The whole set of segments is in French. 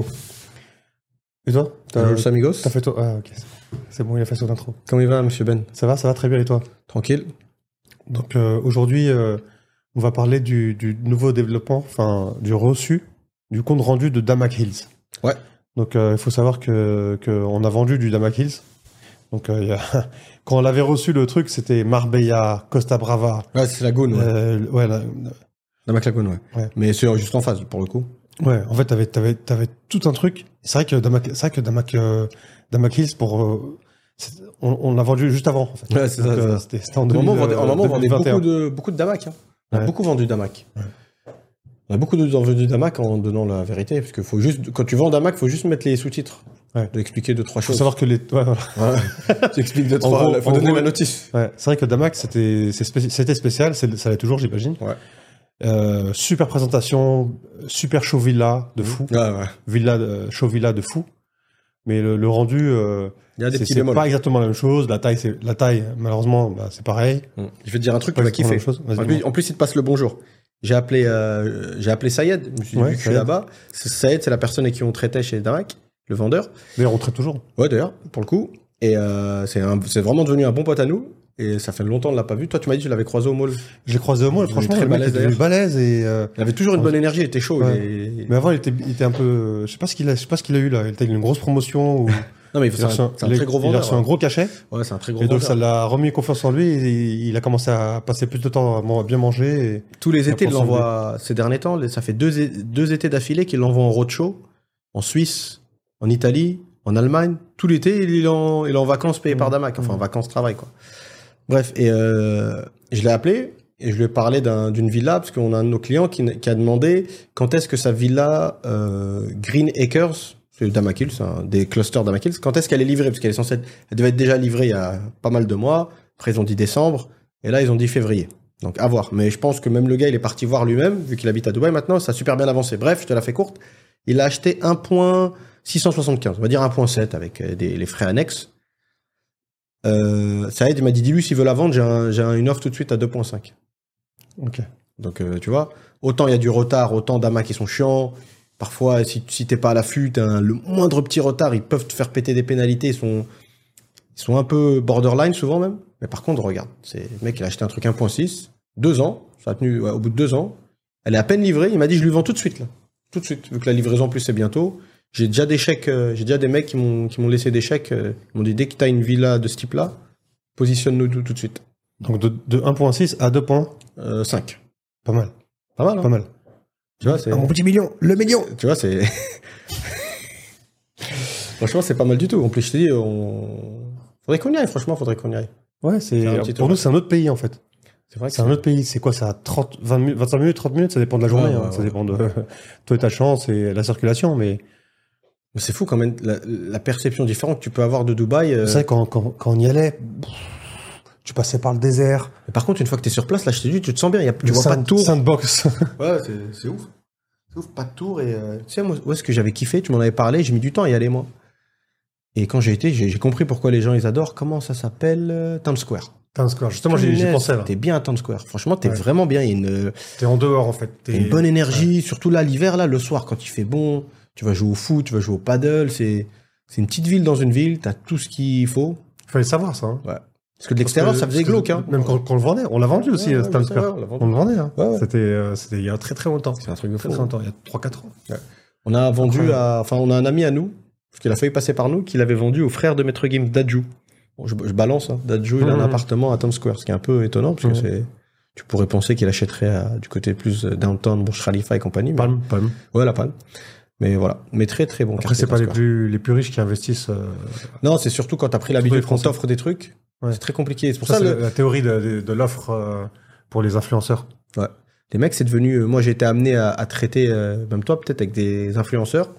intro. Et toi T'as les amigos. t'as fait toi Ah, ok. C'est bon, il a fait son intro. Comment il va, monsieur Ben? Ça va, ça va très bien et toi? Tranquille Donc euh, aujourd'hui, euh, on va parler du, du nouveau développement, enfin du reçu, du compte rendu de Damac Hills. Ouais. Donc euh, il faut savoir que qu'on a vendu du Damac Hills. Donc il y a- quand on avait reçu le truc, c'était Marbella, Costa Brava. Ouais, c'est la Gaune, ouais. ouais, la- La Mac Lagune, ouais. Ouais. Mais c'est juste en face, pour le coup. Ouais. En fait, t'avais avais, avais tout un truc. C'est vrai que Damac, c'est vrai que euh, Hills pour euh, on, on l'a vendu juste avant. En fait. Ouais, c'est ça, Donc, euh, ça. C'était c'était en Au 2000, moment, on vendait, euh, en moment, on vendait 2021. beaucoup de, beaucoup de Damac. Hein. On a beaucoup vendu Damac. On a beaucoup de vendu Damac en donnant la vérité. Parce que faut juste, quand tu vends Damac, faut juste mettre les sous-titres. Ouais. De expliquer deux, trois Faut choses. savoir que les. ouais, voilà. Tu expliques deux, En trois. gros- faut en donner gros- la notice. Ouais, c'est vrai que Damac, c'était c'était spécial, c'est- ça l'est toujours, j'imagine. Ouais. Euh, super présentation, super show villa de fou, Ouais, ouais. villa de, show villa de fou. Mais le, le rendu, euh, c'est pas exactement la même chose. La taille, c'est la taille. Malheureusement, bah, c'est pareil. Hum. Je vais te dire un truc, tu vas kiffer. En plus, en plus, il te passe le bonjour. J'ai appelé, euh, j'ai appelé Sayed. Je me suis dit, Ouais, vu que je suis là-bas. Sayed, c'est la personne avec qui on traitait chez Damac, le vendeur. D'ailleurs, on traite toujours. Ouais, d'ailleurs, pour le coup. Et euh, c'est vraiment devenu un bon pote à nous. Et ça fait longtemps qu'on l'a pas vu. Toi, tu m'as dit que tu l'avais croisé au mall. Je l'ai croisé au mall. Il Franchement, très le mec balèze, était devenu balèze et. euh, Il avait toujours une bonne énergie, il était chaud. Ouais. il mais avant, il était, il était un peu. Je sais pas ce qu'il a, je sais pas ce qu'il a eu là. Il était une grosse promotion. Ou, Non, mais il a reçu un, un, il très gros il a vendeur. reçu un gros cachet. Ouais, c'est un très gros Et donc vendeur. ça l'a remis confiance en lui et il a commencé à passer plus de temps à bien manger. Et... Tous les étés, il l'envoie ces derniers temps. Ça fait deux, deux étés d'affilée qu'il l'envoie en roadshow, en Suisse, en Italie, en Allemagne. Tout l'été, il est en, il est en vacances payées par Mhm. Damac. Enfin, en Mhm. vacances travail, quoi. Bref, et euh, je l'ai appelé et je lui ai parlé d'un- d'une villa parce qu'on a un de nos clients qui, qui a demandé quand est-ce que sa villa euh, Green Acres, c'est hein, des clusters Damac Hills, quand est-ce qu'elle est livrée? Parce qu'elle est censée être- elle devait être déjà livrée il y a pas mal de mois. Après, ils ont dit décembre. Et là, ils ont dit février. Donc, à voir. Mais je pense que même le gars, il est parti voir lui-même, vu qu'il habite à Dubaï maintenant. Ça a super bien avancé. Bref, je te la fais courte. Il a acheté 1.675. On va dire 1.7 avec euh, des, les frais annexes. Euh, ça aide, il m'a dit, dis-lui s'il veut la vendre, j'ai un- une offre tout de suite à 2.5. Ok. Donc, euh, tu vois, autant il y a du retard, autant Dama qui sont chiants. Parfois, si, si t'es pas à l'affût, le moindre petit retard, ils peuvent te faire péter des pénalités. Ils sont, ils sont un peu borderline souvent même. Mais par contre, regarde, c'est le mec, il a acheté un truc 1.6, deux ans, ça a tenu ouais, au bout de deux ans. Elle est à peine livrée. Il m'a dit, je lui vends tout de suite là, tout de suite, vu que la livraison en plus c'est bientôt. J'ai déjà des chèques, euh, j'ai déjà des mecs qui m'ont qui m'ont laissé des chèques. euh, ils m'ont dit dès que t'as une villa de ce type-là, positionne-nous tout, tout de suite. Donc de, de 1.6 à 2 points, Euh, 5. pas mal. Pas mal, hein Pas mal. Tu vois, c'est. Ah, mon petit million, le million Tu vois, c'est. franchement, c'est pas mal du tout. En plus, je te dis, on. Faudrait qu'on y aille, franchement, faudrait qu'on y aille. Ouais, c'est C'est un petit pour tour. nous c'est un autre pays en fait. C'est vrai que C'est un autre pays. C'est quoi ça 30, 20 minutes, 25 minutes, 30 minutes, ça dépend de la journée. Ouais, hein. ouais, ça ouais. dépend de toi et ta chance et la circulation. Mais c'est fou quand même la, la perception différente que tu peux avoir de Dubaï. euh. c'est vrai quand, quand, quand on y allait, tu passais par le désert. Mais par contre, une fois que t'es sur place, là, je te dis, tu te sens bien. Il y a, tu le vois pas de tour. Sandbox. Ouais, c'est, ouf. C'est ouf, pas de tour. Et euh, tu sais, moi, où est-ce que j'avais kiffé? Tu m'en avais parlé, j'ai mis du temps à y aller, moi. Et quand j'ai été, j'ai, compris pourquoi les gens ils adorent. Comment ça s'appelle euh, Times Square. Times Square. Justement, Punaise, pensé là. T'es bien à Times Square. Franchement, t'es Ouais. vraiment bien. Il y a une, T'es en dehors en fait. T'es une bonne énergie, surtout là, l'hiver, là, le soir, quand il fait bon, tu vas jouer au foot, tu vas jouer au paddle, c'est, une petite ville dans une ville, t'as tout ce qu'il faut. Fallait savoir ça. hein. Parce que de l'extérieur, ça faisait glauque, hein. Même quand, quand on le vendait, on l'a vendu aussi, Ouais, euh, ouais, Square. on le vendait. Hein. Ouais, ouais. C'était, euh, c'était il y a très très longtemps. C'est un truc de Très fou. très longtemps, il y a 3-4 ans. On a vendu à, enfin, on a un ami à nous, parce qu'il a failli passer par nous, qu'il avait vendu au frère de Maître Gims, Dadju. Bon, je, je balance, hein. Dadju, il a un Mhm. appartement à Times Square, ce qui est un peu étonnant, parce que c'est, tu pourrais penser qu'il achèterait à- du côté plus euh, downtown, Burj Khalifa et compagnie. mais- Palme, palme. Ouais, la palme. Mais voilà. Mais très très bon Après, c'est pas les plus, les plus riches qui investissent. euh, Non, c'est surtout quand t'as pris Surtout l'habitude qu'on t'offre des trucs. Ouais. C'est très compliqué. C'est pour Ça, ça, c'est le- la, théorie de, de- de l'offre euh, pour les influenceurs. les mecs, c'est devenu. euh, Moi, j'ai été amené à, à traiter, euh, même toi, peut-être avec des influenceurs.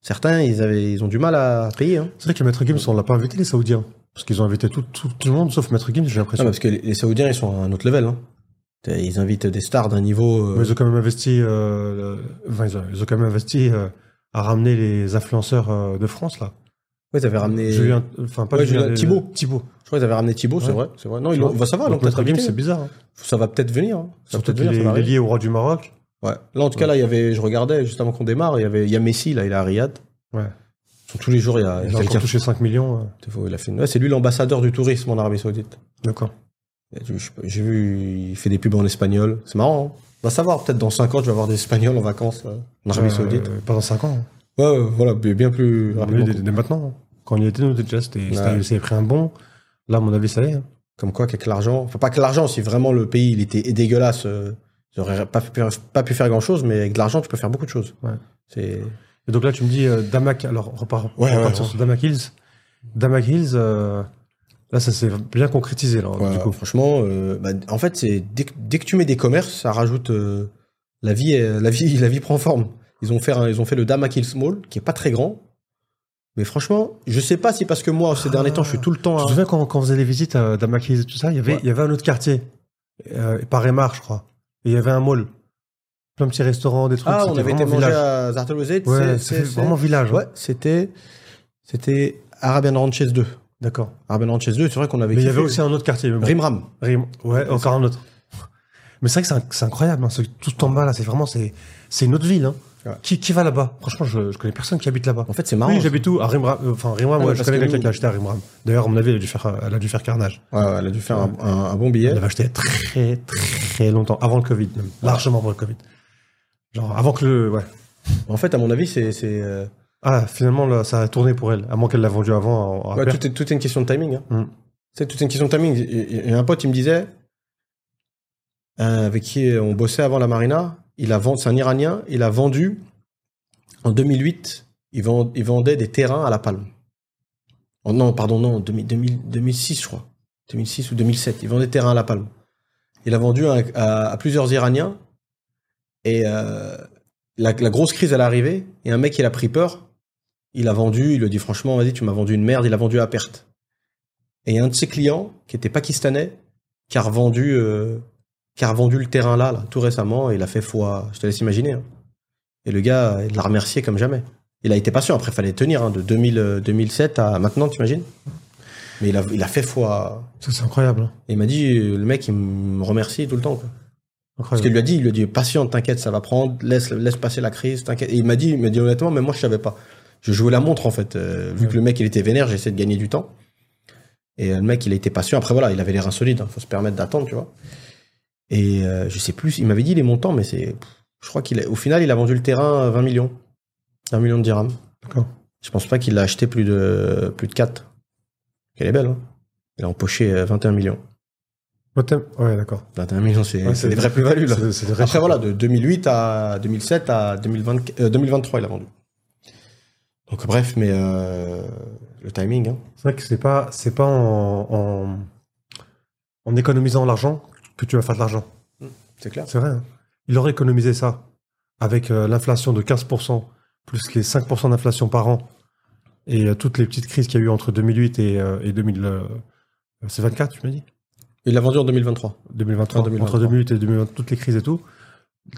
Certains, ils avaient, ils ont du mal à payer. Hein. C'est vrai que Maître Gims, on l'a pas invité les Saoudiens. Parce qu'ils ont invité tout, tout, tout le monde sauf Maître Gims, j'ai Non, l'impression. mais parce que les, les Saoudiens, ils sont à un autre level. Hein. Ils invitent des stars d'un niveau. euh, Mais ils ont quand même investi, euh, enfin, ils, ont, ils ont quand même investi euh, à ramener les influenceurs euh, de France là. Ils avaient ramené. Julien, enfin pas Ouais, Julien, les- Thibaut. Thibaut. Je crois qu'ils avaient ramené Thibaut, c'est vrai. C'est vrai. Non, vois. l'ont- va savoir, Donc, peut-être c'est hein. bizarre. hein. Ça va peut-être venir. hein. Ça va Surtout peut-être qu'il venir, est, il lié au roi du Maroc. Ouais. Là, en tout cas, là, il y avait, je regardais juste avant qu'on démarre, il y avait, il y a Messi, là, il est à Riyad. Ouais. Tous les jours, il y a, Il a encore touché 5 millions. C'est faux, il a fait une- ouais, c'est lui l'ambassadeur du tourisme en Arabie Saoudite. D'accord. J'ai vu, il fait des pubs en espagnol. C'est marrant. Hein On va savoir, peut-être dans 5 ans, je vais avoir des Espagnols en vacances euh, en Arabie Euh, Saoudite. Pendant 5 ans. hein. Ouais, voilà, bien plus rapidement. dès, dès maintenant. hein. Quand y était, nous, déjà, c'était, Ouais. pris un bon. Là, à mon avis, ça y est. Comme quoi, qu'avec l'argent, enfin pas que l'argent, si vraiment le pays il était dégueulasse, euh, j'aurais pas, pu- pas pu faire grand chose, mais avec de l'argent, tu peux faire beaucoup de choses. Ouais. C'est Et donc là, tu me dis euh, Damak. Alors, repart, Ouais, repart ouais, sur ouais. Damak Hills. Damak Hills, euh, là, ça s'est bien concrétisé, là, Ouais, du coup. franchement, euh, bah, en fait, c'est dès, que- dès que tu mets des commerces, ça rajoute euh, la vie, est- la vie, la vie prend forme. Ils ont fait, un- ils ont fait le Damak Hills Mall, qui est pas très grand, mais franchement, je sais pas si parce que moi ces derniers temps, je suis tout le temps. À- te souviens quand, quand on faisait les visites à Damak Hills et tout ça, il y avait, Ouais. il y avait un autre quartier, euh, par Emar, je crois. Et il y avait un mall. Plein de petits restaurants, des trucs. Ah, on avait été manger village. à Zartelwezet. Ouais, c'était vraiment village. Ouais, c'était, c'était Arabian Ranches 2. D'accord. Arabian Ranches 2, c'est vrai qu'on avait. Mais il y avait aussi un autre quartier. Bon. Rimram. Rim- Ouais, encore un autre. Mais c'est vrai que c'est incroyable, hein, ce- tout en bas là, c'est vraiment, c'est c'est une autre ville. Hein. Ouais. Qui, qui va là-bas? Franchement, je, je connais personne qui habite là-bas. En fait, c'est marrant. Oui, j'habite où? À Rimram. euh, Enfin, Rimram, Ah, ouais, je connais que quelqu'un nous- qui a acheté à Rimram. D'ailleurs, à mon avis, elle a dû faire, elle a dû faire carnage. Ouais, ouais, elle a dû faire un, un- un bon billet. Elle avait acheté très, très longtemps, avant le Covid, même. Largement avant le Covid. Genre, avant que le. Ouais. En fait, à mon avis, c'est, c'est, euh, Ah, finalement, là, ça a tourné pour elle, à moins qu'elle l'a vendu avant ouais, tout, est, tout est une question de timing. Hein. Mm. C'est tout est une question de timing. Et, et un pote, il me disait, euh, avec qui on bossait avant la marina, il a vendu, c'est un Iranien, il a vendu en 2008, il, vend- il vendait des terrains à la Palme. Oh, non, pardon, non, 2000 2000 2006, je crois. 2006 ou 2007, il vendait des terrains à la Palme. Il a vendu à, à- à plusieurs Iraniens et euh, la, la grosse crise, elle est arrivée et un mec, il a pris peur. Il a vendu, il lui a dit franchement, vas-y, tu m'as vendu une merde, il a vendu à perte. Et il y a un de ses clients, qui était pakistanais, qui a revendu, euh, qui a revendu le terrain là, là, tout récemment, et il a fait foi. Je te laisse imaginer. hein. Et le gars, il l'a remercié comme jamais. Il a été patient, après, il fallait tenir, hein, de 2000, euh, 2007 à maintenant, t'imagines Mais il a, il a fait foi. Ça, c'est incroyable. hein. Et il m'a dit, euh, le mec, il me remercie tout le temps. Quoi. Parce qu'il lui a dit, il lui a dit, patiente, t'inquiète, ça va prendre, laisse, laisse passer la crise, t'inquiète. Et il m'a dit, il m'a dit honnêtement, mais moi, je savais pas. Je jouais la montre, en fait. Euh, vu Ouais. que le mec, il était vénère, j'essayais de gagner du temps. Et euh, le mec, il a été patient. Après, voilà, il avait les reins solides. hein. Faut se permettre d'attendre, tu vois. Et euh, je sais plus, il m'avait dit les montants, mais c'est, je crois qu'il a, au final, il a vendu le terrain à 20 millions. 20 millions de dirhams. D'accord. Je pense pas qu'il l'a acheté plus de, plus de 4. Elle est belle, hein. Il a empoché euh, 21 millions. Ouais, d'accord. 21 millions, c'est Ouais, des vraies plus-values, Après, voilà, de 2008 à 2007 à 2020, euh, 2023, il a vendu. Donc, bref, mais euh, le timing, hein. C'est vrai que c'est pas, c'est pas en, en, en économisant l'argent que tu vas faire de l'argent. c'est clair. C'est vrai. hein. Il aurait économisé ça avec euh, l'inflation de 15%, plus les 5% d'inflation par an, et euh, toutes les petites crises qu'il y a eu entre 2008 et, et 2000. euh, c'est 24, tu m'as dit? Il l'a vendu en 2023. 2023. En 2023. Entre 2008 et 2020, toutes les crises et tout.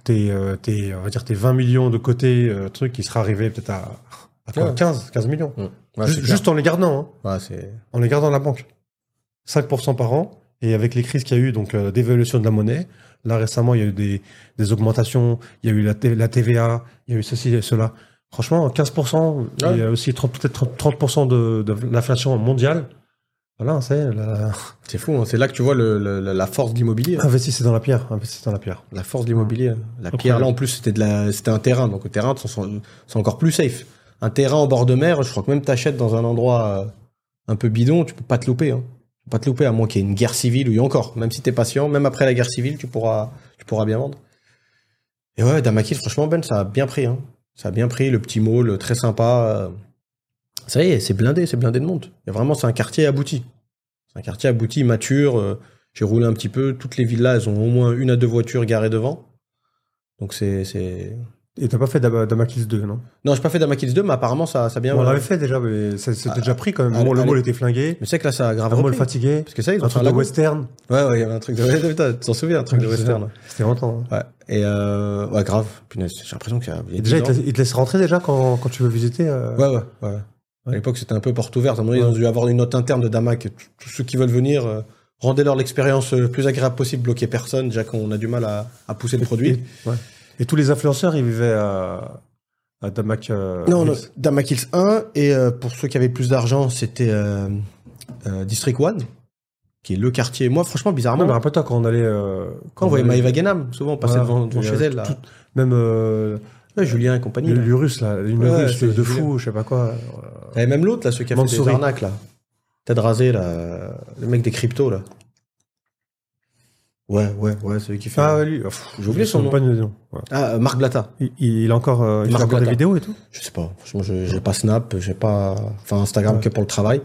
T'es, t'es, on va dire, tes 20 millions de côté, truc qui sera arrivé peut-être à, à quoi, Ouais. 15, 15 millions. Ouais, juste, en les gardant, hein. Ouais, en les gardant à la banque. 5% par an. Et avec les crises qu'il y a eu, donc euh, d'évaluation de la monnaie, là récemment, il y a eu des, des augmentations, il y a eu la, la TVA, il y a eu ceci et cela. Franchement, 15%, il y a aussi 30 peut-être 30% de, de l'inflation mondiale. Voilà, c'est la... C'est fou, hein. c'est là que tu vois le, le- la force de l'immobilier. hein. investissez dans la pierre, investissez dans la pierre. La force de l'immobilier. hein. La pierre, là, en plus, c'était de la, c'était un terrain. Donc, au terrain, c'est encore plus safe. Un terrain en bord de mer, je crois que même t'achètes dans un endroit euh, un peu bidon, tu peux pas te louper. Hein. Tu peux pas te louper, à moins qu'il y ait une guerre civile ou encore. Même si t'es patient, même après la guerre civile, tu pourras, tu pourras bien vendre. Et ouais, Damakil, franchement, Ben, ça a bien pris. Hein. Ça a bien pris, le petit mall, très sympa. euh. Ça y est, c'est blindé, c'est blindé de monde. Et vraiment, c'est un quartier abouti. C'est un quartier abouti, mature. euh, J'ai roulé un petit peu. Toutes les villas, elles ont au moins une à deux voitures garées devant. Donc c'est. Et t'as pas fait Dama- Damakis 2, non? Non, j'ai pas fait Damakils 2, mais apparemment ça, ça a bien. On l'avait fait déjà, mais c'était Ah, déjà pris quand même. allez, Bon, le allez. était flingué, Mais c'est que là, ça a grave un mall repris. fatigué, Parce que ça, ils ont un truc de western. Ouais, ouais, il y avait un truc de. Putain, tu t'en souviens, un truc de western. C'était longtemps. hein. Ouais. Et euh, ouais, grave. Punaise, j'ai l'impression qu'il y a. il y a Et déjà, 10 ils te, laissent- ils te laissent rentrer déjà quand, quand tu veux visiter euh, Ouais, ouais, ouais. À l'époque, c'était un peu porte ouverte. À un moment, ils ont dû avoir une note interne de Damac. Tous- ceux qui veulent venir, euh, rendez-leur l'expérience le plus agréable possible, bloquez personne. Déjà qu'on a du mal à, à pousser le produit. Ouais. Et tous les influenceurs, ils vivaient à, à Damak. euh, Non, non, Hills. Damak Hills 1, et euh, pour ceux qui avaient plus d'argent, c'était euh, District 1, qui est le quartier. Moi, franchement, bizarrement, Non, mais rappelle-toi quand on allait. quand on voyait Maëva Genam, souvent on passait devant, chez elle, là. tout- Même Ouais, Julien et compagnie. là. l'Urus, là, une Ouais, russe de fou, je sais pas quoi. Et même l'autre, là, celui qui a fait des arnaques, là. Tête rasée, là. Le mec des cryptos, là. Ouais, ouais, ouais, celui qui fait. Ah, ouais, lui. pff, J'ai oublié son nom. Pas nom. Ouais. Ah, euh, Marc Blata. Il, il a encore, euh, il Marc encore des Blatta. vidéos et tout? Je sais pas. Franchement, je- j'ai pas Snap, j'ai pas. Enfin, Instagram Ouais. que pour le travail.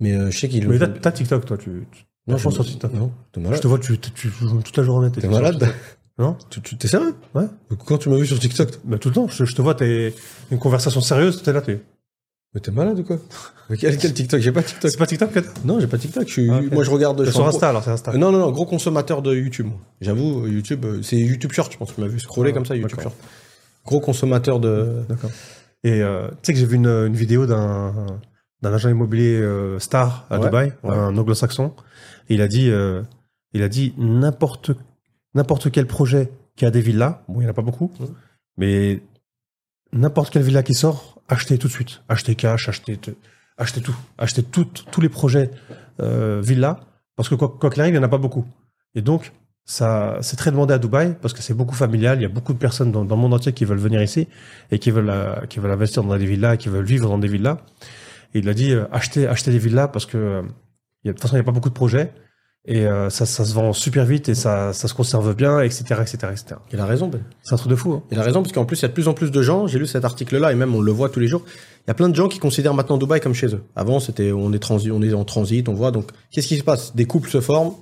Mais euh, je sais qu'il. Mais t'as- TikTok, toi. Tu, tu- Non, je pense je sur TikTok. Non, t'es je malade. te vois, tu, tu, tu joues toute la journée. T'es malade. Non? Tu- tu- T'es sérieux? Ouais. Quand tu m'as vu sur TikTok Bah, tout le temps. Je, je te vois, t'es une conversation sérieuse, t'es là, t'es. Mais t'es malade ou quoi? Mais quel, quel TikTok? J'ai pas TikTok. C'est pas TikTok que t'as? Non, j'ai pas TikTok. Je suis... Ah. Moi, je regarde. je sur un Insta, alors c'est Insta. Non, non, non, gros consommateur de YouTube. J'avoue, YouTube, euh, c'est YouTube Short, je pense. Tu m'as vu scroller Ah, comme ça, YouTube. Short. Gros consommateur de. D'accord. Et euh, tu sais que j'ai vu une, une vidéo d'un d'un agent immobilier euh, star à Ouais, Dubaï, ouais. un anglo-saxon. Il a dit, euh, il a dit n'importe n'importe quel projet qui a des villas, bon il n'y en a pas beaucoup, mais n'importe quelle villa qui sort, achetez tout de suite, achetez cash, achetez te- achetez tout, achetez tout- tous les projets euh, villas, parce que quoi quoi qu'il arrive, il n'y en a pas beaucoup. Et donc ça, c'est très demandé à Dubaï parce que c'est beaucoup familial. Il y a beaucoup de personnes dans, dans le monde entier qui veulent venir ici et qui veulent, euh, qui veulent investir dans des villas, qui veulent vivre dans des villas. Et il a dit, euh, achetez, achetez des villas parce que, euh, de toute façon, il n'y a pas beaucoup de projets et euh, ça, ça se vend super vite et ça, ça se conserve bien, etc., etc., etc. Il a raison, Ben. C'est un truc de fou. Hein. Il a raison, parce qu'en plus, il y a de plus en plus de gens, j'ai lu cet article-là, et même on le voit tous les jours, il y a plein de gens qui considèrent maintenant Dubaï comme chez eux. Avant, c'était on est, transi on est en transit, on voit, donc qu'est-ce qui se passe? Des couples se forment,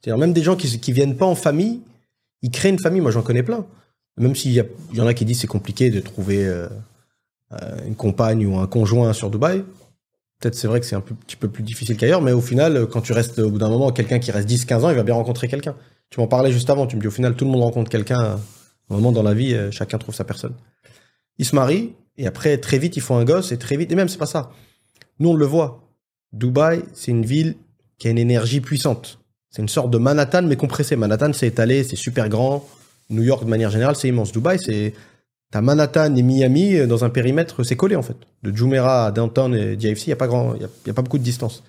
c'est-à-dire même des gens qui, qui viennent pas en famille, ils créent une famille, moi j'en connais plein. Même s'il y, y en a qui disent c'est compliqué de trouver euh, euh, une compagne ou un conjoint sur Dubaï. Peut-être c'est vrai que c'est un petit peu plus difficile qu'ailleurs, mais au final, euh, quand tu restes au bout d'un moment, quelqu'un qui reste 10-15 ans, il va bien rencontrer quelqu'un. Tu m'en parlais juste avant, tu me dis au final, tout le monde rencontre quelqu'un. euh, un moment dans la vie, euh, chacun trouve sa personne. Ils se marient, et après, très vite, ils font un gosse, et très vite, et même, c'est pas ça. Nous, on le voit. Dubaï, c'est une ville qui a une énergie puissante. C'est une sorte de Manhattan, mais compressé. Manhattan, c'est étalé, c'est super grand. New York, de manière générale, c'est immense. Dubaï, c'est. T'as Manhattan et Miami euh, dans un périmètre, c'est collé en fait. De Jumeirah à Downtown et DFC, il n'y a, pas grand- y a, y a pas beaucoup de distance.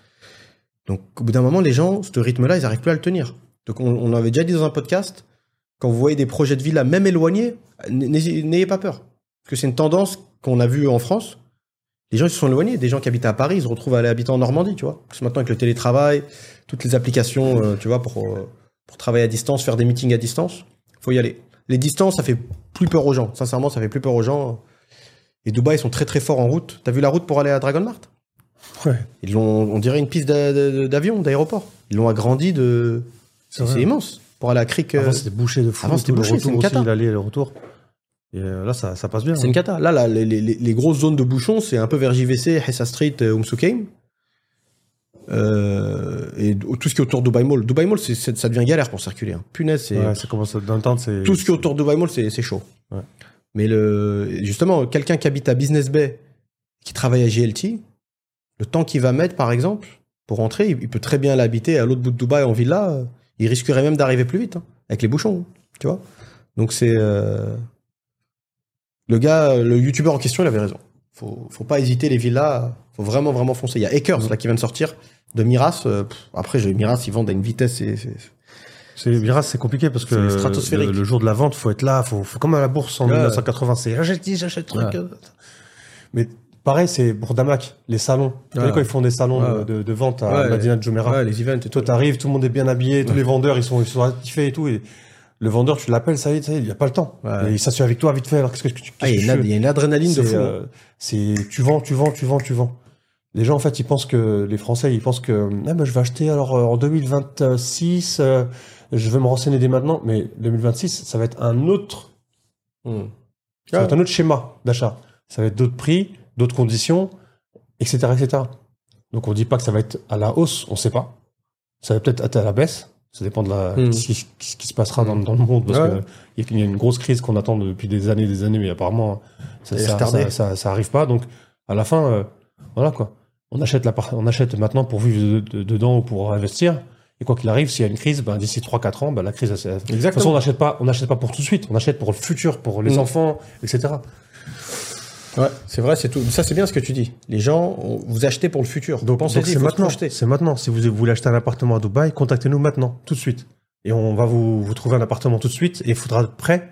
Donc au bout d'un moment, les gens, ce rythme-là, ils n'arrivent plus à le tenir. Donc on, avait déjà dit dans un podcast, quand vous voyez des projets de villa, même éloignés, n'ayez n'ayez pas peur. Parce que c'est une tendance qu'on a vue en France. Les gens ils se sont éloignés. Des gens qui habitent à Paris, ils se retrouvent à aller habiter en Normandie, tu vois. Parce que maintenant, avec le télétravail, toutes les applications, euh, tu vois, pour, euh, pour travailler à distance, faire des meetings à distance, faut y aller. Les distances, ça fait plus peur aux gens. Sincèrement, ça fait plus peur aux gens. Et Dubaï, ils sont très très forts en route. T'as vu la route pour aller à Dragon Mart Ouais. Ils l'ont, on dirait une piste d'a- d'a- d'avion, d'aéroport. Ils l'ont agrandi de. C'est immense. Pour aller à Creek. euh, Avant, c'était bouché de fou. avant, c'était bouché, c'est retour une aussi, cata. l'aller et le retour. Et euh, là, ça, ça passe bien. C'est une cata. Là, là les, les- les- grosses zones de bouchons, c'est un peu vers JVC, Hessa Street, euh, Suqeim. Euh, et tout ce qui est autour de Dubai Mall. Dubai Mall, ça devient galère pour circuler. hein. Punaise, c'est. Ouais, ça. Temps, c'est. tout ce qui est autour de Dubai Mall, c'est chaud. Ouais. Mais le, justement, quelqu'un qui habite à Business Bay, qui travaille à GLT, le temps qu'il va mettre, par exemple, pour rentrer, il, il peut très bien l'habiter à l'autre bout de Dubaï en villa. Il risquerait même d'arriver plus vite, hein, avec les bouchons, tu vois. Donc c'est euh, le gars, le youtubeur en question, il avait raison. Faut, faut pas hésiter les villas, faut vraiment vraiment foncer. Il y a Akers là qui vient de sortir de Miras. euh, pff, après, j'ai Miras, ils vendent à une vitesse. c'est- Miras, c'est compliqué parce que le, le jour de la vente, faut être là, faut, faut comme à la bourse en Ouais. 1980, c'est j'achète, j'achète truc. Ouais. euh. Mais pareil, c'est pour Damak, les salons. Tu Ouais. sais, quand ils font des salons de, de vente à de Jumeirah, Ouais, les events et toi t'arrives, tout le monde est bien habillé, tous les vendeurs ils sont ils sont actifés et tout. Et le vendeur, tu l'appelles, ça y est, ça y est, il y a pas le temps. Ouais. Et il s'assure avec toi vite fait. Alors qu'est-ce que tu Ah, il y, a une que ad- tu il y a une adrénaline de fou. hein. euh, c'est tu vends, tu vends, tu vends, tu vends. Les gens en fait, ils pensent que les Français, ils pensent que ah, ben, je vais acheter alors euh, en 2026, euh, je vais me renseigner dès maintenant. Mais 2026, ça va être un autre, Hmm. ça va Ah. être un autre schéma d'achat. Ça va être d'autres prix, d'autres conditions, etc., etc. Donc on dit pas que ça va être à la hausse, on sait pas. Ça va peut-être être à la baisse. Ça dépend de la, Hmm. ce, qui, ce qui se passera dans, dans le monde parce Ouais. que il y a une grosse crise qu'on attend depuis des années, des années, mais apparemment ça, est ça, ça, ça- ça arrive pas. Donc à la fin, euh, voilà quoi. On achète la, on achète maintenant pour vivre de- de- dedans ou pour investir. Et quoi qu'il arrive, s'il y a une crise, ben, d'ici 3-4 ans, ben, la crise, elle- elle- de toute façon, Exactement. on n'achète pas, on n'achète pas pour tout de suite. On achète pour le futur, pour les Mm. enfants, etc. Ouais, c'est vrai, c'est tout. Ça, c'est bien ce que tu dis. Les gens, vous achetez pour le futur. Donc, pensez-y, c'est maintenant. C'est maintenant. Si vous voulez acheter un appartement à Dubaï, contactez-nous maintenant, tout de suite. Et on va vous, vous trouver un appartement tout de suite et il faudra être prêt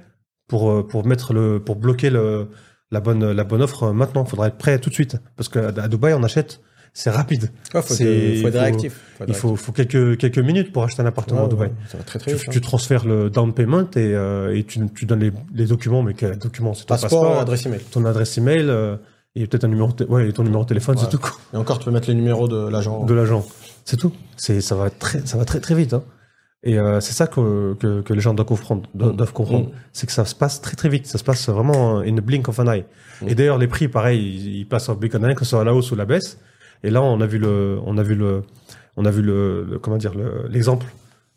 pour, euh, pour mettre le, pour bloquer le, la bonne, la bonne offre maintenant. Il faudra être prêt tout de suite. Parce qu'à à Dubaï, on achète, c'est rapide. Ouais, faut, C'est- être, faut être il faut- réactif. Faut Il faut, faut quelques, quelques minutes pour acheter un appartement à Ouais, Dubaï. ouais, Ça va très très Tu, vite. hein. transfères le down payment et, euh, et tu, tu donnes les, les documents, mais quels documents C'est ton Passeport, passeport, adresse email. ton adresse email euh, et peut-être un numéro, de ouais, et ton numéro de téléphone, Ouais. c'est tout. Et encore, tu peux mettre le numéro de l'agent. de l'agent. C'est tout. C'est ça va très ça va très très vite. hein. Et euh, c'est ça que, que, que les gens doivent comprendre. doivent- Mm. doivent comprendre. Mm. C'est que ça se passe très très vite. Ça se passe vraiment in the blink of an eye. Mm. Et d'ailleurs les prix, pareil, ils, ils passent en blink of an eye, que ce soit à la hausse ou la baisse. Et là, on a vu le on a vu le on a vu le, le- comment dire le- l'exemple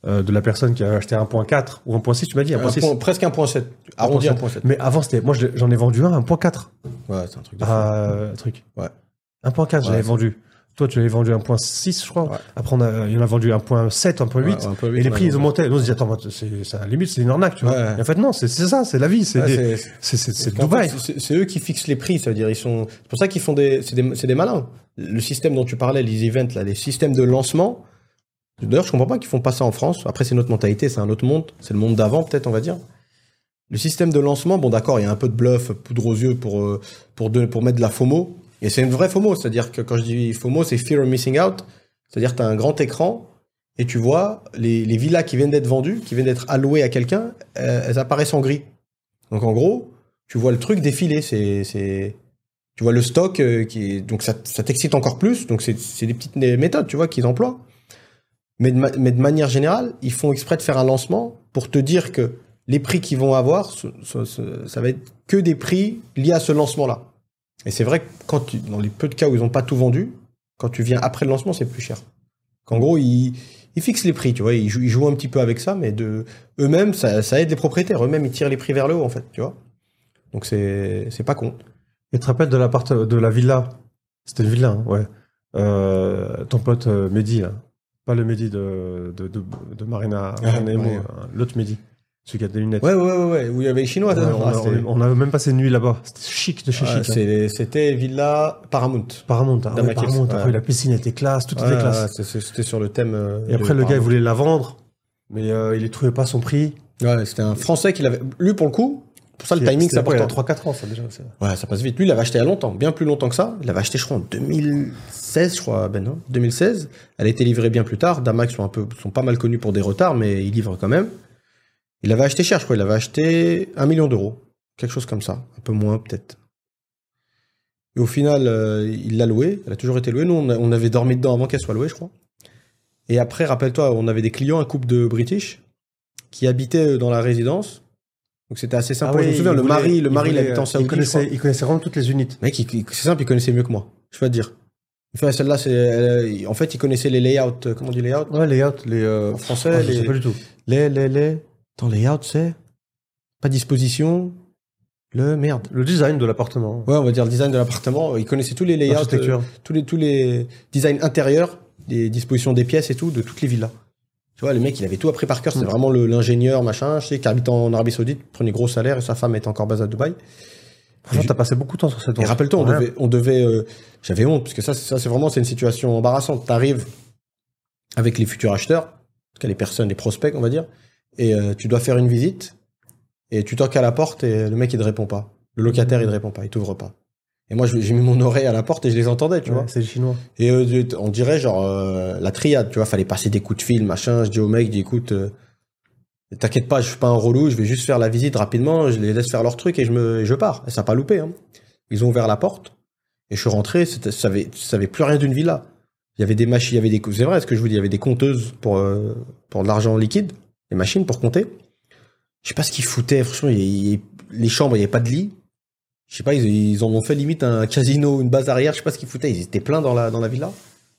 euh, de la personne qui a acheté 1.4 ou 1.6. Tu m'as dit Un 1.6. point- presque 1.7. Arrondi 1.7. 1.7. Mais avant c'était moi j'en ai vendu un 1.4 Ouais, c'est un truc de un truc. Ouais. 1.4 j'avais Ouais, vendu. Toi tu l'avais vendu 1.6 je crois. Ouais. Après on a il y en a vendu 1.7, 1.8. Ouais, Et les prix, ils monté. Nous, on se dit, attends, c'est, à la limite, c'est une arnaque, tu vois. Ouais. Et en fait, non, c'est, ça, c'est la vie, c'est, c'est- Dubaï. c'est- eux qui fixent les prix, ça veut dire ils sont. C'est pour ça qu'ils font des. C'est des, des malins. Le système dont tu parlais, les events, là, les systèmes de lancement. D'ailleurs, je comprends pas qu'ils font pas ça en France. Après, c'est notre mentalité, c'est un autre monde. C'est le monde d'avant, peut-être, on va dire. Le système de lancement, bon, d'accord, il y a un peu de bluff, poudre aux yeux pour euh, pour de- pour mettre de la FOMO. Et c'est une vraie FOMO, c'est-à-dire que quand je dis FOMO, c'est fear of missing out. C'est-à-dire que tu as un grand écran et tu vois les, villas qui viennent d'être vendues, qui viennent d'être allouées à quelqu'un, euh, elles apparaissent en gris. Donc en gros, tu vois le truc défiler. C'est, tu vois le stock euh, qui est, donc ça, t'excite encore plus. Donc c'est, des petites méthodes, tu vois, qu'ils emploient. Mais de, manière générale, ils font exprès de faire un lancement pour te dire que les prix qu'ils vont avoir, ça va être que des prix liés à ce lancement-là. Et c'est vrai que quand tu, dans les peu de cas où ils n'ont pas tout vendu, quand tu viens après le lancement, c'est plus cher. Qu'en gros, ils, ils fixent les prix, tu vois, ils jouent, ils jouent un petit peu avec ça, mais de eux-mêmes, ça, ça aide les propriétaires. Eux-mêmes, ils tirent les prix vers le haut, en fait, tu vois. Donc c'est, c'est pas con. Et tu te rappelles de l'appart, de la villa? C'était une villa, hein, ouais. Euh, ton pote euh, Mehdi, là. Pas le Mehdi de, de, de, de Marina, ouais. hein, l'autre Mehdi. Celui qui a des lunettes. Ouais, ouais, ouais, ouais. Où il y avait les Chinois, Ouais, ça, on, ah, a, on a- même passé une nuit là-bas. C'était chic de chez ah, chic. hein. C'était Villa Paramount. Paramount, hein, ouais, Damakis, Paramount. ouais. Après, la piscine était classe, tout était classe. C'était sur le thème. euh, Et après, le gars, il voulait la vendre, mais euh, il ne trouvait pas son prix. Ouais, c'était un Français qui l'avait. Lui, pour le coup, pour ça, le timing, c'est C'était quoi, il y a important. 3-4 ans, ça, déjà. Ouais, ça passe vite. Lui, il l'avait acheté il y a longtemps, bien plus longtemps que ça. Il l'avait acheté, je crois, en 2016, je crois, Ben, non 2016. Elle a été livrée bien plus tard. Damax sont un peu, sont pas mal connus pour des retards, mais ils livrent quand même. Il l'avait acheté cher, je crois. Il l'avait acheté un million d'euros. Quelque chose comme ça. Un peu moins, peut-être. Et au final, euh, il l'a loué. Elle a toujours été louée. Nous, on, a- on avait dormi dedans avant qu'elle soit louée, je crois. Et après, rappelle-toi, on avait des clients, un couple de British, qui habitaient euh, dans la résidence. Donc c'était assez sympa. Ah je me souviens, le mari, le il mari, il voulait, habitait en euh, Saoudi. Il connaissait, il connaissait vraiment toutes les unités. Mec, c'est simple, il connaissait mieux que moi. Je vais te dire. Celle-là, c'est, en fait, il connaissait les layouts. euh, Comment on dit layout Ouais, les out, les. euh, En français, ah, je les, sais pas du tout. les, les, les. Attends, layout, c'est pas disposition. Le merde. Le design de l'appartement. Ouais, on va dire le design de l'appartement. Il connaissait tous les layouts, euh, tous les tous les designs intérieurs, les dispositions des pièces et tout de toutes les villas. Tu vois, le mec, il avait tout appris par cœur. C'était Mm. vraiment l'ingénieur, machin. Je sais qu'il habite en Arabie Saoudite, prenait gros salaire et sa femme est encore basée à Dubaï. Franchement, t'as passé beaucoup de temps sur cette Et rappelle-toi, on devait, on devait, euh, j'avais honte parce que ça, c'est- ça c'est vraiment c'est une situation embarrassante. T'arrives avec les futurs acheteurs, en tout cas les personnes, les prospects, on va dire, et euh, tu dois faire une visite et tu toques à la porte et le mec il te répond pas, le locataire il te répond pas, il t'ouvre pas. Et moi j'ai mis mon oreille à la porte et je les entendais, tu Ouais, vois. c'est les Chinois. Et euh, on dirait genre euh, la triade, tu vois, fallait passer des coups de fil, machin. Je dis au mec, je dis écoute, t'inquiète pas, je suis pas un relou, je vais juste faire la visite rapidement, je les laisse faire leur truc et je me, et je pars. Et ça n'a pas loupé. Hein. Ils ont ouvert la porte et je suis rentré, ça avait, ça avait plus rien d'une villa. Il y avait des machines, il y avait des, c'est vrai ce que je vous dis, il y avait des compteuses pour pour de l'argent liquide, des machines pour compter. Je sais pas ce qu'ils foutaient, franchement, les chambres, il y avait pas de lit. Je sais pas, ils, en ont fait limite un casino, une base arrière, je sais pas ce qu'ils foutaient, ils étaient pleins dans la dans la villa,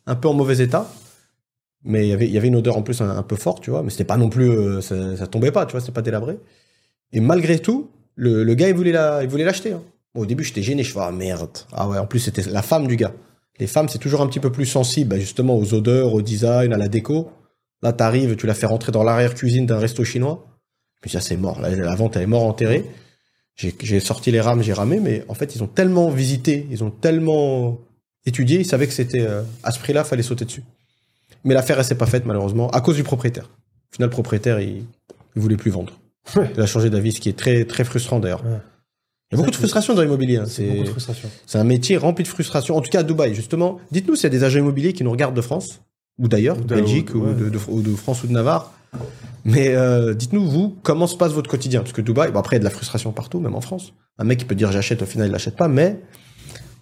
un peu en mauvais état. Mais il y avait, une odeur en plus un, peu forte, tu vois. Mais c'était pas non plus, euh, ça, tombait pas, tu vois, c'était pas délabré. Et malgré tout, le, gars, il voulait la, l'acheter. hein. Au début, j'étais gêné, je fais, ah merde. Ah ouais, en plus, c'était la femme du gars. Les femmes, c'est toujours un petit peu plus sensible, bah, justement, aux odeurs, au design, à la déco. Là, t'arrives, tu la fais rentrer dans l'arrière-cuisine d'un resto chinois. Puis ça, c'est mort. La, la vente, elle est mort enterrée. J'ai sorti les rames, j'ai ramé, mais en fait, ils ont tellement visité, ils ont tellement étudié, ils savaient que c'était euh, à ce prix-là, fallait sauter dessus. Mais l'affaire, elle s'est pas faite, malheureusement, à cause du propriétaire. Au final, le propriétaire, il, il voulait plus vendre. Il a changé d'avis, ce qui est très, très frustrant d'ailleurs. Ouais. Il y a beaucoup de frustration dans l'immobilier. hein. C'est un métier rempli de frustration. En tout cas, à Dubaï, justement. Dites-nous s'il y a des agents immobiliers qui nous regardent de France, ou d'ailleurs, de Belgique, ou- ouais. de, de- ou de France ou de Navarre. Mais euh, dites-nous, vous, comment se passe votre quotidien? Parce que Dubaï, bon, après, il y a de la frustration partout, même en France. Un mec qui peut dire j'achète, au final, il l'achète pas. Mais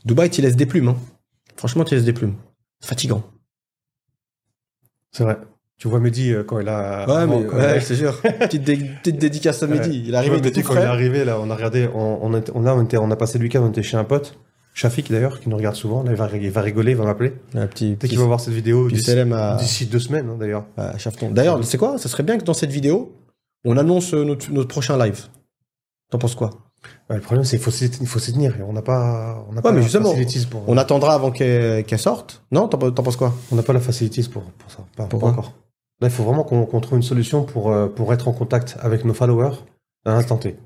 Dubaï, tu laisses des plumes. Hein. Franchement, tu laisses des plumes. C'est fatigant. C'est vrai. Tu vois Mehdi euh, quand il a. Ouais, mais ouais, il- je te jure. petite, dé- petite dédicace à Ouais. midi. Il est Tu arrivé, vois, il était Mehdi, quand il est arrivé, là, on a regardé, on, on, était- on- là, on, était, on a passé le week-end, on était chez un pote, Shafik d'ailleurs, qui nous regarde souvent. Là, il va, il va rigoler, il va m'appeler. Un petit, Dès qu'il va voir cette vidéo, d'ici à, deux semaines, hein, d'ailleurs. à. D'ailleurs, c'est quoi? Ça serait bien que dans cette vidéo, on annonce euh, notre, notre prochain live. T'en penses quoi? Le problème, c'est qu'il faut s'y tenir. et On n'a pas, on n'a pas mais la justement, facilities pour. On attendra avant qu'elle sorte Non T'en penses quoi? On n'a pas la facilities pour, pour ça. Pas, pas Pourquoi? encore. Là, il faut vraiment qu'on trouve une solution pour, euh, pour être en contact avec nos followers à l'instant T.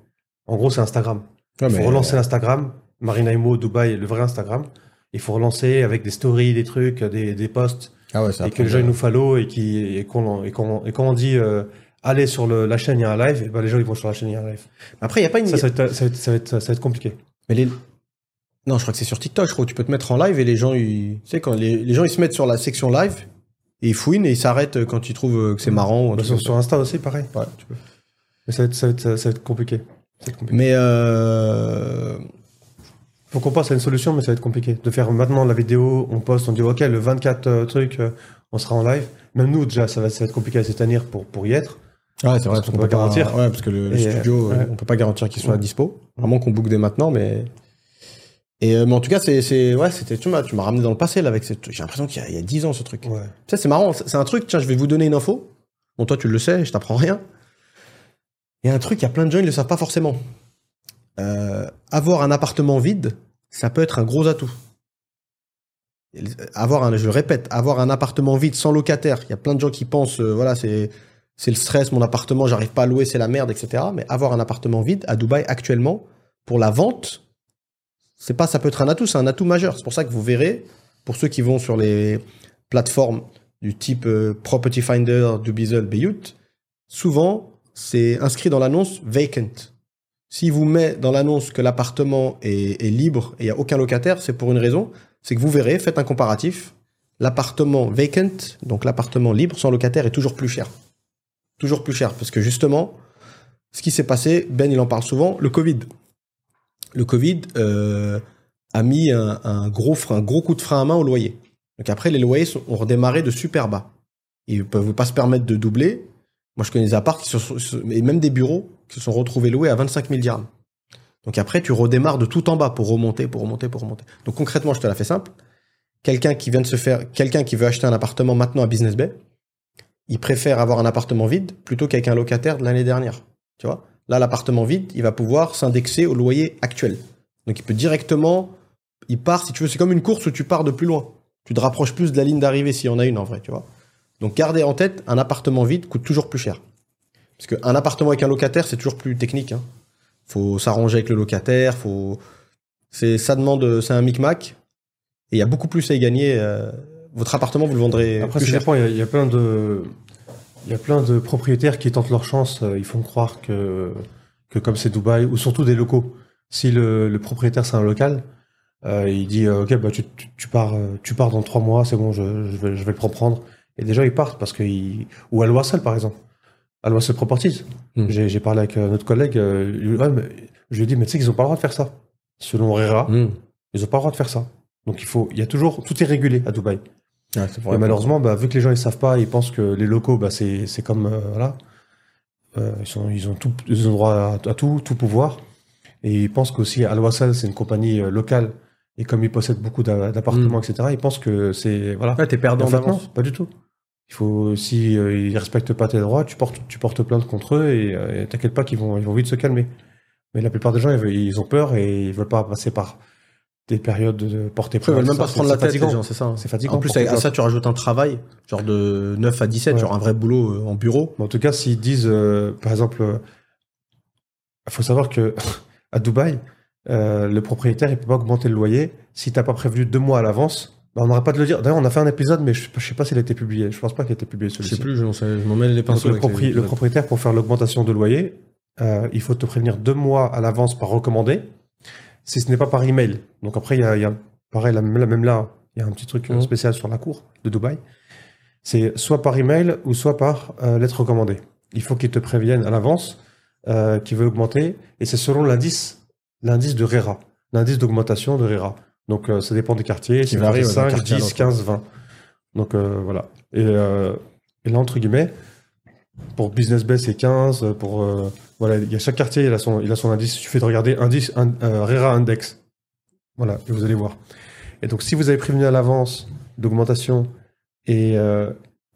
En gros, c'est Instagram. Il faut relancer l'Instagram. Marina Imo, Dubaï, le vrai Instagram. Il faut relancer avec des stories, des trucs, des, des posts, Ah ouais, et que les gens nous follow et qui et qu'on et qu'on et quand on dit euh, allez sur le, la chaîne il y a un live, et ben les gens ils vont sur la chaîne il y a un live. Après, il n'y a pas une. Ça, ça, va être, ça, va être, ça, va être, ça va être compliqué. Mais les- Non, je crois que c'est sur TikTok, je crois que tu peux te mettre en live et les gens, ils... tu sais, quand les, les gens ils se mettent sur la section live et ils fouinent et ils s'arrêtent quand ils trouvent euh, que c'est marrant. Bah, sur, Insta aussi, pareil. ça. Ouais, tu peux. Mais ça va être, ça va être, ça va être compliqué. Ça va être compliqué. Mais euh... Faut qu'on passe à une solution, mais ça va être compliqué. De faire maintenant la vidéo, on poste, on dit ok, le 24 euh, truc, euh, on sera en live. Même nous, déjà, ça va, ça va être compliqué à cette année pour, pour y être. Ouais, c'est vrai, Parce qu'on peut peut pas garantir. Ouais, parce que le, studio, euh, ouais. on peut pas garantir qu'il soit à dispo. Vraiment qu'on book dès maintenant, mais. Et euh, mais en tout cas, c'est, c'est, ouais, c'était, tu m'as, tu m'as ramené dans le passé là avec cette. J'ai l'impression qu'il y a, il y a 10 ans ce truc. Ouais. Ça, c'est marrant. C'est c'est un truc, tiens, je vais vous donner une info. Bon, toi, tu le sais, je t'apprends rien. Il y a un truc, il y a plein de gens, ils le savent pas forcément. Euh, avoir un appartement vide, ça peut être un gros atout. Avoir un, je répète, avoir un appartement vide sans locataire. Il y a plein de gens qui pensent, euh, voilà, c'est, le stress, mon appartement, j'arrive pas à louer, c'est la merde, etc. Mais avoir un appartement vide à Dubaï actuellement, pour la vente, c'est pas, ça peut être un atout, c'est un atout majeur. C'est pour ça que vous verrez, pour ceux qui vont sur les plateformes du type euh, Property Finder, Dubizzle, Beyout, souvent c'est inscrit dans l'annonce vacant. S'il vous met dans l'annonce que l'appartement est, libre et il n'y a aucun locataire, c'est pour une raison, c'est que vous verrez, faites un comparatif, l'appartement vacant, donc l'appartement libre sans locataire est toujours plus cher. Toujours plus cher, parce que justement, ce qui s'est passé, Ben il en parle souvent, le Covid. Le Covid euh, a mis un, gros frein, un gros coup de frein à main au loyer. Donc après, les loyers ont redémarré de super bas. Ils ne peuvent pas se permettre de doubler. Moi, je connais des apparts et même des bureaux qui se sont retrouvés loués à 25 000 dirhams. Donc après, tu redémarres de tout en bas pour remonter, pour remonter, pour remonter. Donc concrètement, je te la fais simple. Quelqu'un qui vient de se faire, quelqu'un qui veut acheter un appartement maintenant à Business Bay, il préfère avoir un appartement vide plutôt qu'avec un locataire de l'année dernière. Tu vois? Là, l'appartement vide, il va pouvoir s'indexer au loyer actuel. Donc il peut directement, il part, si tu veux, c'est comme une course où tu pars de plus loin. Tu te rapproches plus de la ligne d'arrivée s'il y en a une en vrai, tu vois? Donc gardez en tête, un appartement vide coûte toujours plus cher. Parce qu'un appartement avec un locataire, c'est toujours plus technique. Hein. Faut s'arranger avec le locataire, faut. C'est ça demande, c'est un micmac. Et il y a beaucoup plus à y gagner. euh, Votre appartement, vous le vendrez Après, plus cher. Il y a- il y, a plein de, il y a plein de propriétaires qui tentent leur chance. euh, Ils font croire que, que comme c'est Dubaï, ou surtout des locaux. Si le, le propriétaire c'est un local, euh, il dit euh, ok bah tu, tu, tu pars, tu pars dans trois mois, c'est bon, je, je vais, je vais le reprendre. Et déjà ils partent parce qu'ils ou à Loissel par exemple, à Loissel Properties. Hmm. J'ai parlé avec euh, notre collègue. euh, je lui ai dit mais tu sais qu'ils ont pas le droit de faire ça. Selon RERA, Mmh. ils ont pas le droit de faire ça. Donc il faut, il y a toujours, tout est régulé à Dubaï. Vrai. Et malheureusement, bah, vu que les gens ils savent pas, ils pensent que les locaux, bah, c'est comme euh, voilà, Euh, ils sont ils ont tout ils ont droit à, à tout tout pouvoir. Et ils pensent qu'aussi Al Wasal c'est une compagnie locale et comme ils possèdent beaucoup d'a- d'appartements etc. Ils pensent que c'est voilà. Ouais, t'es En perdant fait, non, d'avance. pas du tout. Il faut si euh, ils respectent pas tes droits, tu portes tu portes plainte contre eux et euh, et t'inquiète pas qu'ils vont ils vont vite se calmer. Mais la plupart des gens ils, ont peur et ils veulent pas passer par des périodes de porter Après, ils veulent même pas se prendre la tête, c'est ça. hein. C'est fatigant. En plus, à, ça, tu rajoutes un travail, genre de 9 à 17, Ouais. genre un vrai boulot euh, en bureau. Mais en tout cas, s'ils disent, euh, par exemple, il faut savoir que à Dubaï, le propriétaire, il peut pas augmenter le loyer si t'as pas prévenu deux mois à l'avance. Bah, on n'aurait pas de le dire. D'ailleurs, on a fait un épisode, mais je, je sais pas s'il a été publié. Je pense pas qu'il a été publié Je celui-ci. sais plus, je, m'en sais- je m'en mêle les Donc, pinceaux. le, propri- propriétaire, pour faire l'augmentation de loyer, euh, il faut te prévenir deux mois à l'avance par recommandé, si ce n'est pas par email. Donc après, il y a, il y a- pareil, la, même- la même là, il y a un petit truc euh, Mhm. spécial sur la cour de Dubaï. C'est soit par email ou soit par euh, lettre recommandée. Il faut qu'ils te préviennent à l'avance euh, qu'ils veulent augmenter, et c'est selon l'indice, l'indice de RERA, l'indice d'augmentation de RERA. Donc euh, ça dépend des quartiers, Qui c'est varie, ouais, d'un 5, quartier à 10, l'autre. 15, 20. Donc euh, voilà. Et, euh, et là, entre guillemets, pour Business Bay, c'est 15. Pour, voilà, il y a chaque quartier, il a son, il a son indice. Il suffit de regarder indice, un, RERA Index. Voilà, et vous allez voir. Et donc, si vous avez prévenu à l'avance d'augmentation et euh,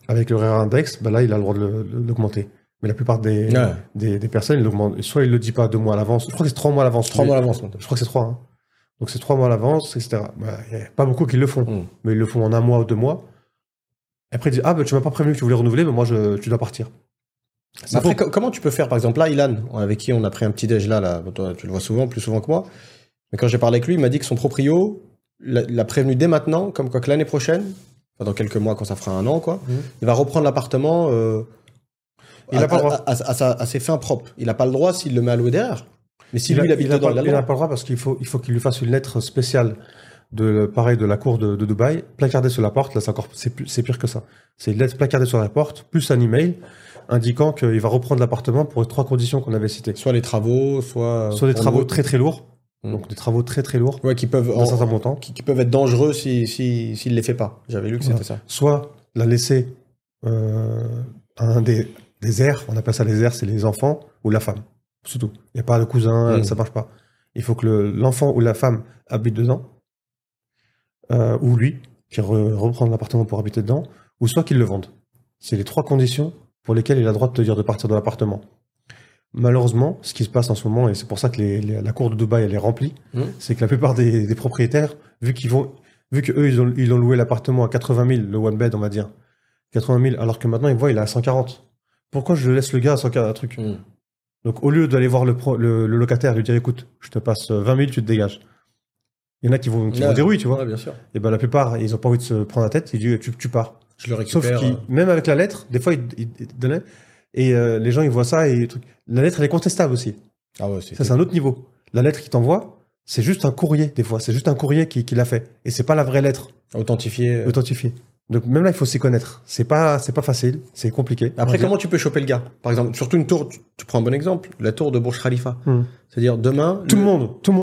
avec le RERA Index, bah là, il a le droit de l'augmenter. Mais la plupart des, Ouais. des, des personnes, ils l'augmentent. Soit il le dit pas deux mois à l'avance. Je crois que c'est trois mois à l'avance. Trois mois à l'avance. Je crois que c'est trois. hein. Donc, c'est trois mois à l'avance, etc. Bah, Il n'y a pas beaucoup qui le font. Mm. Mais ils le font en un mois ou deux mois. Après, ils disent Ah, bah, tu m'as pas prévenu que tu voulais renouveler, mais moi, je, tu dois partir. Après, comment tu peux faire Par exemple, là, Ilan, avec qui on a pris un petit déj là, là bon, toi, tu le vois souvent, plus souvent que moi. Mais quand j'ai parlé avec lui, il m'a dit que son proprio l'a prévenu dès maintenant, comme quoi que l'année prochaine, enfin, dans quelques mois, quand ça fera un an, quoi, Mhm. il va reprendre l'appartement. euh, Il à, a pas le droit. à- à- à sa- à ses fins propres. Il n'a pas le droit s'il le met à louer derrière. Mais si il lui, il a- il a dedans, pas, il le droit. pas le droit parce qu'il faut, il faut qu'il lui fasse une lettre spéciale de, pareil, de la cour de, de Dubaï, placardée sur la porte. Là, c'est encore, c'est pire que ça. C'est une lettre placardée sur la porte, plus un email indiquant qu'il va reprendre l'appartement pour les trois conditions qu'on avait citées. Soit les travaux, soit. Soit des travaux très très lourds, Mm. donc des travaux très très lourds, Ouais, qui peuvent, en- certain montant. qui, qui peuvent être dangereux s'il si, s'il les fait pas. J'avais lu que Voilà. c'était ça. soit la laisser euh, à un des, des airs, on appelle ça les airs, c'est les enfants ou la femme. C'est tout. Il n'y a pas de cousin, Mm. ça marche pas. Il faut que le- l'enfant ou la femme habite dedans, euh, ou lui, qui re- reprend l'appartement pour habiter dedans, ou soit qu'il le vende. C'est les trois conditions pour lesquelles il a le droit de te dire de partir de l'appartement. Malheureusement, ce qui se passe en ce moment, et c'est pour ça que les- les- la cour de Dubaï elle est remplie, Mm. c'est que la plupart des, des propriétaires, vu qu'ils vont, vu que eux ils ont, ils ont loué l'appartement à 80 000, le one bed on va dire, 80 000, alors que maintenant ils voient il est à 140. Pourquoi je laisse le gars à 140 un truc? Mm. Donc au lieu d'aller voir le, pro- le, le locataire et lui dire écoute, je te passe euh, 20 000, tu te dégages. Il y en a qui vont, qui vont dire oui, tu vois. Ouais, bien sûr. Et ben la plupart, ils ont pas envie de se prendre la tête, ils disent tu, tu pars. Je le Sauf récupère. qu'ils, euh, même avec la lettre, des fois ils, ils- donnaient, et euh, les gens ils voient ça et truc. La lettre elle est contestable aussi. Ah ouais, c'est Ça c'est un autre niveau. La lettre qu'il t'envoie, c'est juste un courrier des fois, c'est juste un courrier qui, qui l'a fait, et c'est pas la vraie lettre authentifié. euh. authentifiée. Donc même là il faut s'y connaître. C'est pas c'est pas facile, c'est compliqué. Après, comment tu peux choper le gars? Par exemple, surtout une tour, tu, tu prends un bon exemple, la tour de Burj Khalifa. Hmm. C'est-à-dire demain. tout le monde, tout le monde